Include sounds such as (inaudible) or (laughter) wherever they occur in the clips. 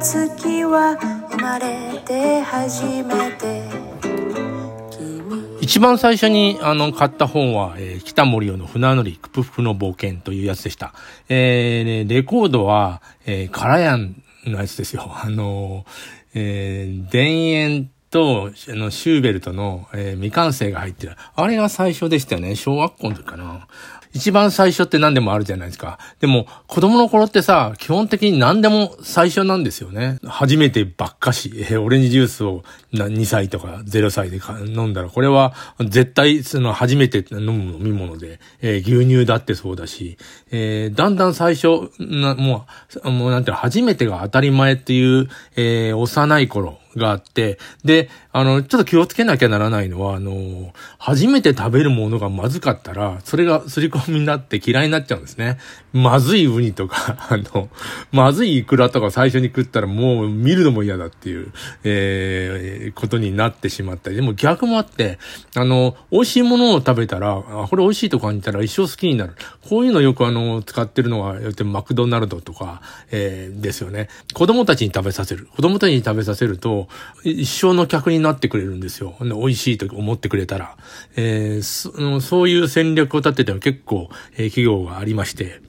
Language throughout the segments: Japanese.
月は生まれて初めて一番最初にあの買った本は、えー、北森夫の船乗りクプフの冒険というやつでした。えー、レコードは、えー、カラヤンのやつですよ。(laughs) あのえー、田園と、あの、シューベルトの、えー、未完成が入ってる。あれが最初でしたよね。小学校の時かな。一番最初って何でもあるじゃないですか。でも、子供の頃ってさ、基本的に何でも最初なんですよね。初めてばっかし、えー、オレンジジュースを2歳とか0歳で飲んだら、これは絶対、その、初めて飲む飲み物で、えー、牛乳だってそうだし、えー、だんだん最初、な、もう、もうなんていうの、初めてが当たり前っていう、えー、幼い頃、があって、で、あの、ちょっと気をつけなきゃならないのは、あの、初めて食べるものがまずかったら、それがすり込みになって嫌いになっちゃうんですね。まずいウニとか、(laughs) あの、まずいイクラとか最初に食ったらもう見るのも嫌だっていう、えー、ことになってしまったり。でも逆もあって、あの、美味しいものを食べたら、あ、これ美味しいと感じたら一生好きになる。こういうのよくあの、使ってるのは、マクドナルドとか、えー、ですよね。子供たちに食べさせる。子供たちに食べさせると、一生の客になってくれるんですよ。美味しいと思ってくれたら。えー、そそういう戦略を立てては結構、えー、企業がありまして。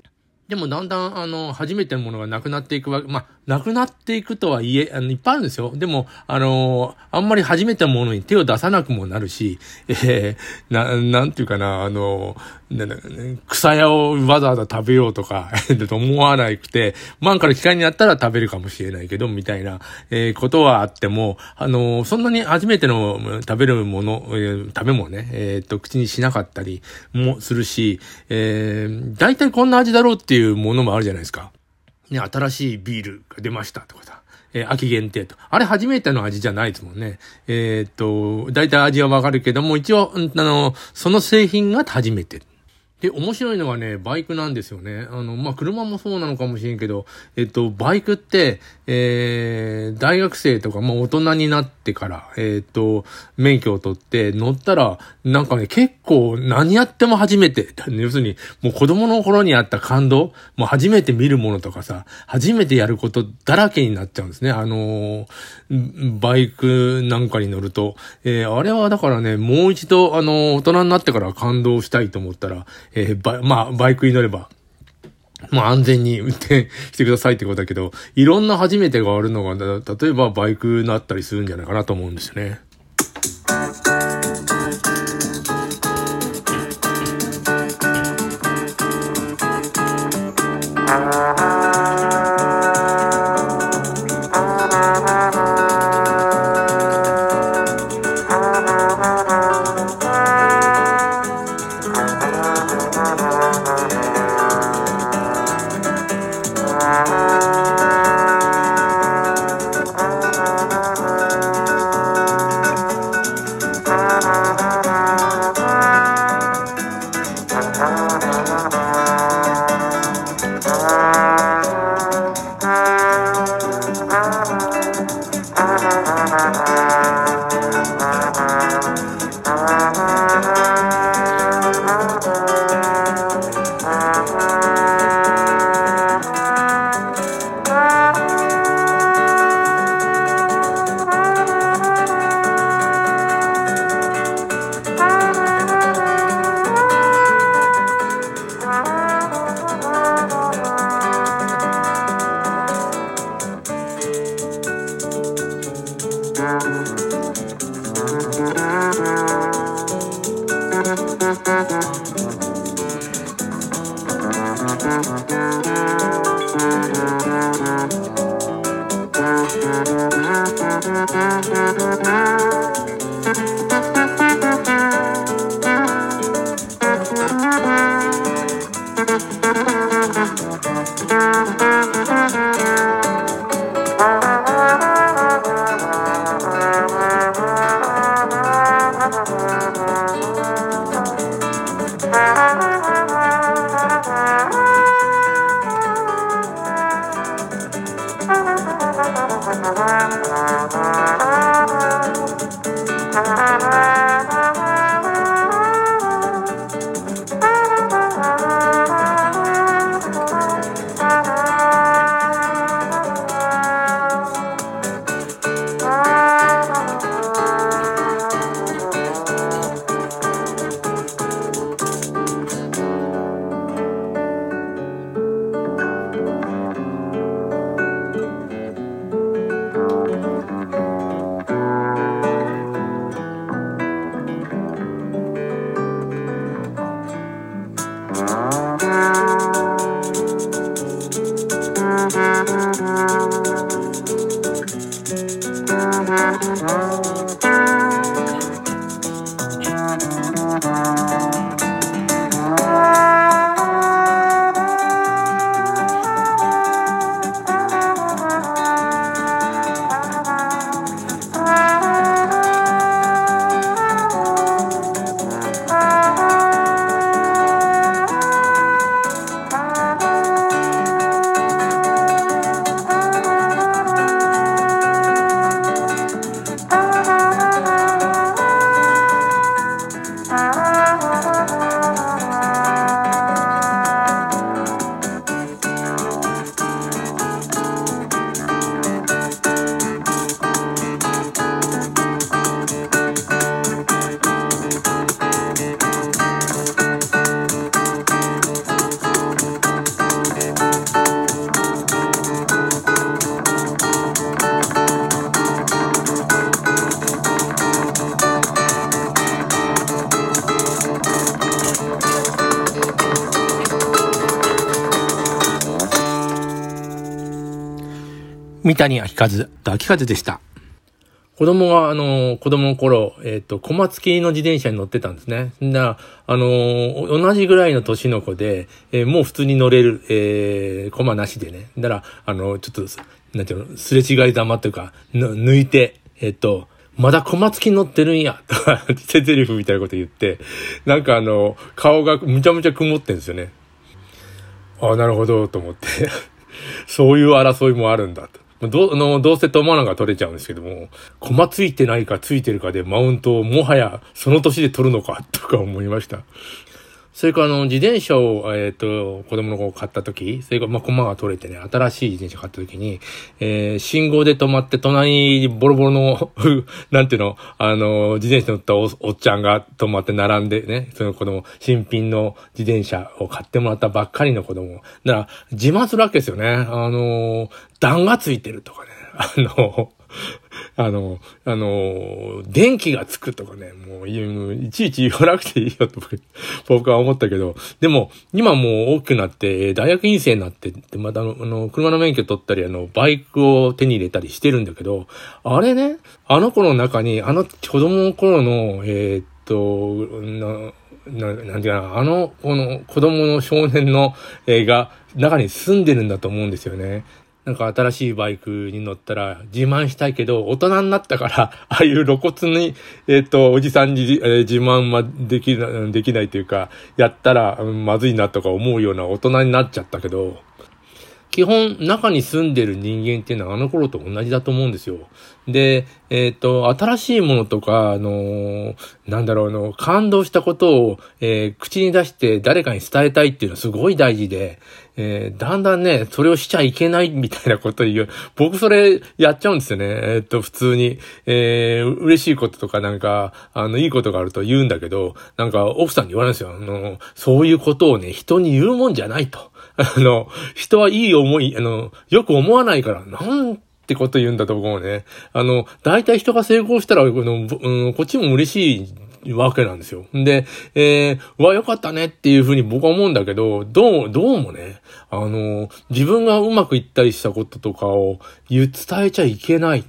でもだんだん、あの、初めてのものがなくなっていくわけ、まあ、なくなっていくとはいえ、あの、いっぱいあるんですよ。でも、あのあんまり初めてものに手を出さなくもなるし、えー、な、なんていうかな、あのなんだ、草屋をわざわざ食べようとか (laughs) と思わなくて、万から機会になったら食べるかもしれないけど、みたいな、えー、ことはあっても、あのそんなに初めての食べるもの、えー、食べ物ね、えっ、と、口にしなかったりもするし、えー、大体こんな味だろうっていうものもあるじゃないですか。ね、新しいビールが出ましたとかさ。えー、秋限定と。あれ初めての味じゃないですもんね。えー、っと、大体味はわかるけども、一応、あの、その製品が初めて。で、面白いのがね、バイクなんですよね。あの、まあ、車もそうなのかもしれんけど、えっと、バイクって、えー、大学生とか、まあ、大人になってから、えっと、免許を取って乗ったら、なんかね、結構何やっても初めて、(laughs) 要するに、もう子供の頃にあった感動、もう初めて見るものとかさ、初めてやることだらけになっちゃうんですね。あのー、バイクなんかに乗ると。えー、あれはだからね、もう一度、あのー、大人になってから感動したいと思ったら、えー、ばまあ、バイクに乗れば、まあ安全に運転してくださいってことだけど、いろんな初めてがあるのが、例えばバイクになったりするんじゃないかなと思うんですよね。Thank you. 三谷秋風、秋風でした。子供が、あの、子供の頃、えっ、と、小松系の自転車に乗ってたんですね。だあの、同じぐらいの年の子で、えーもう普通に乗れる、えー、コマなしでね。だから、あの、ちょっと、なんていうの、すれ違いざまというか、抜いて、えっ、と、まだ小松木乗ってるんや、とか、手台詞みたいなこと言って、なんかあの、顔がむちゃむちゃ曇ってんですよね。ああ、なるほど、と思って。そういう争いもあるんだと。どう、あの、どうせと思わなが取れちゃうんですけども、コマついてないかついてるかでマウントをもはやその年で取るのか、とか思いました。それからあの、自転車を、えっ、と、子供の子買った時、それからまあ、コマが取れてね、新しい自転車買った時に、えー、信号で止まって隣にボロボロの、(laughs) なんていうの、あの、自転車乗ったおおっちゃんが止まって並んでね、その子供、新品の自転車を買ってもらったばっかりの子供。だから、自慢するわけですよね。あの、段がついてるとかね。あの、(laughs) あの、あの、電気がつくとかね、もうい、いちいち言わなくていいよと (laughs) 僕は思ったけど、でも、今もう大きくなって、大学院生になって、でまたあの、車の免許取ったり、あの、バイクを手に入れたりしてるんだけど、あれね、あの子の中に、あの子供の頃の、えーっと、な、な、なんていうかな、あの、この子供の少年の、えーが、中に住んでるんだと思うんですよね。なんか新しいバイクに乗ったら自慢したいけど、大人になったから、(laughs) ああいう露骨に、えっ、と、おじさんに、えー自慢はできな、できないというか、やったら、まずいなとか思うような大人になっちゃったけど、基本、中に住んでる人間っていうのはあの頃と同じだと思うんですよ。で、えっ、と、新しいものとか、あのーなんだろう、あの、感動したことを、えー口に出して誰かに伝えたいっていうのはすごい大事で、えだんだんね、それをしちゃいけないみたいなことを言う。僕それやっちゃうんですよね。えっ、と、普通に、え嬉しいこととかなんか、あの、いいことがあると言うんだけど、なんか、奥さんに言われるんですよ。あの、そういうことをね、人に言うもんじゃないと。あの、人はいい思い、あの、よく思わないから、なんってこと言うんだと思うね。あの、大体人が成功したら、この、うん、こっちも嬉しいわけなんですよ。で、えー、うわ、よかったねっていうふうに僕は思うんだけど、どう、どうもね、あの、自分がうまくいったりしたこととかを言う、伝えちゃいけない。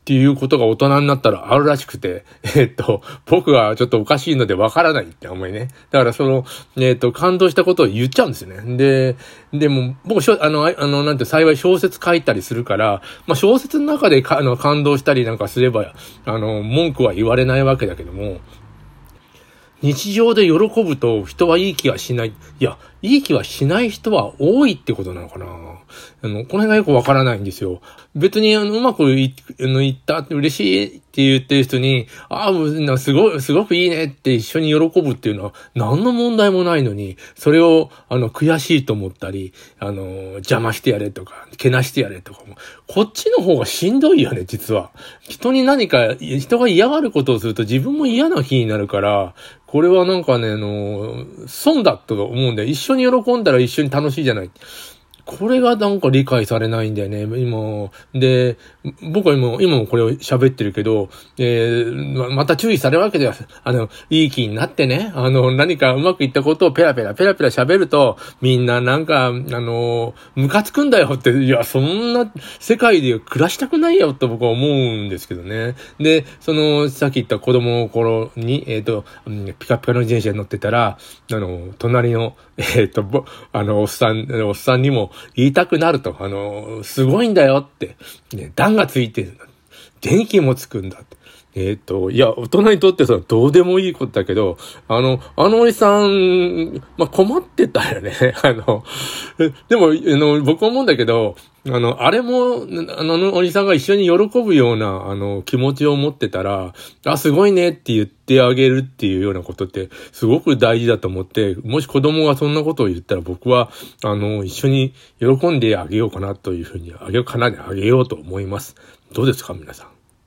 っていうことが大人になったらあるらしくて、えっと、僕がちょっとおかしいのでわからないって思いね。だからその、えっと、感動したことを言っちゃうんですよね。で、でも、僕、あの、あの、なんて、幸い小説書いたりするから、まあ、小説の中であの感動したりなんかすれば、あの、文句は言われないわけだけども、日常で喜ぶと人はいい気がしない。いや、いい気はしない人は多いってことなのかなあの、この辺がよくわからないんですよ。別に、あの、うまくいあのいったって嬉しいって言ってる人に、ああ、すごい、すごくいいねって一緒に喜ぶっていうのは何の問題もないのに、それを、あの、悔しいと思ったり、あの、邪魔してやれとか、けなしてやれとかも、こっちの方がしんどいよね、実は。人に何か、人が嫌がることをすると自分も嫌な気になるから、これはなんかね、あの、損だと思うんだよ。一緒に喜んだら一緒に楽しいじゃない。これがなんか理解されないんだよね、今。で、僕は今、今もこれを喋ってるけど、えー、また注意されるわけです。あの、いい気になってね、あの、何かうまくいったことをペラペラペラペラ喋ると、みんななんか、あの、ムカつくんだよって、いや、そんな世界で暮らしたくないよと僕は思うんですけどね。で、その、さっき言った子供の頃に、えっ、ー、と、ピカピカの自転車に乗ってたら、あの、隣の、えっ、ー、と、あの、おっさん、おっさんにも言いたくなると、あの、すごいんだよって、ね、段がついてるんだ。電気もつくんだって。えっ、ー、と、いや、大人にとってさどうでもいいことだけど、あの、あのおじさん、まあ、困ってたよね。(laughs) あの、でも、あの、僕思うんだけど、あの、あれも、あの、おじさんが一緒に喜ぶような、あの、気持ちを持ってたら、あ、すごいねって言ってあげるっていうようなことって、すごく大事だと思って、もし子供がそんなことを言ったら僕は、あの、一緒に喜んであげようかなというふうに、あげようかな、あげようと思います。どうですか、皆さん？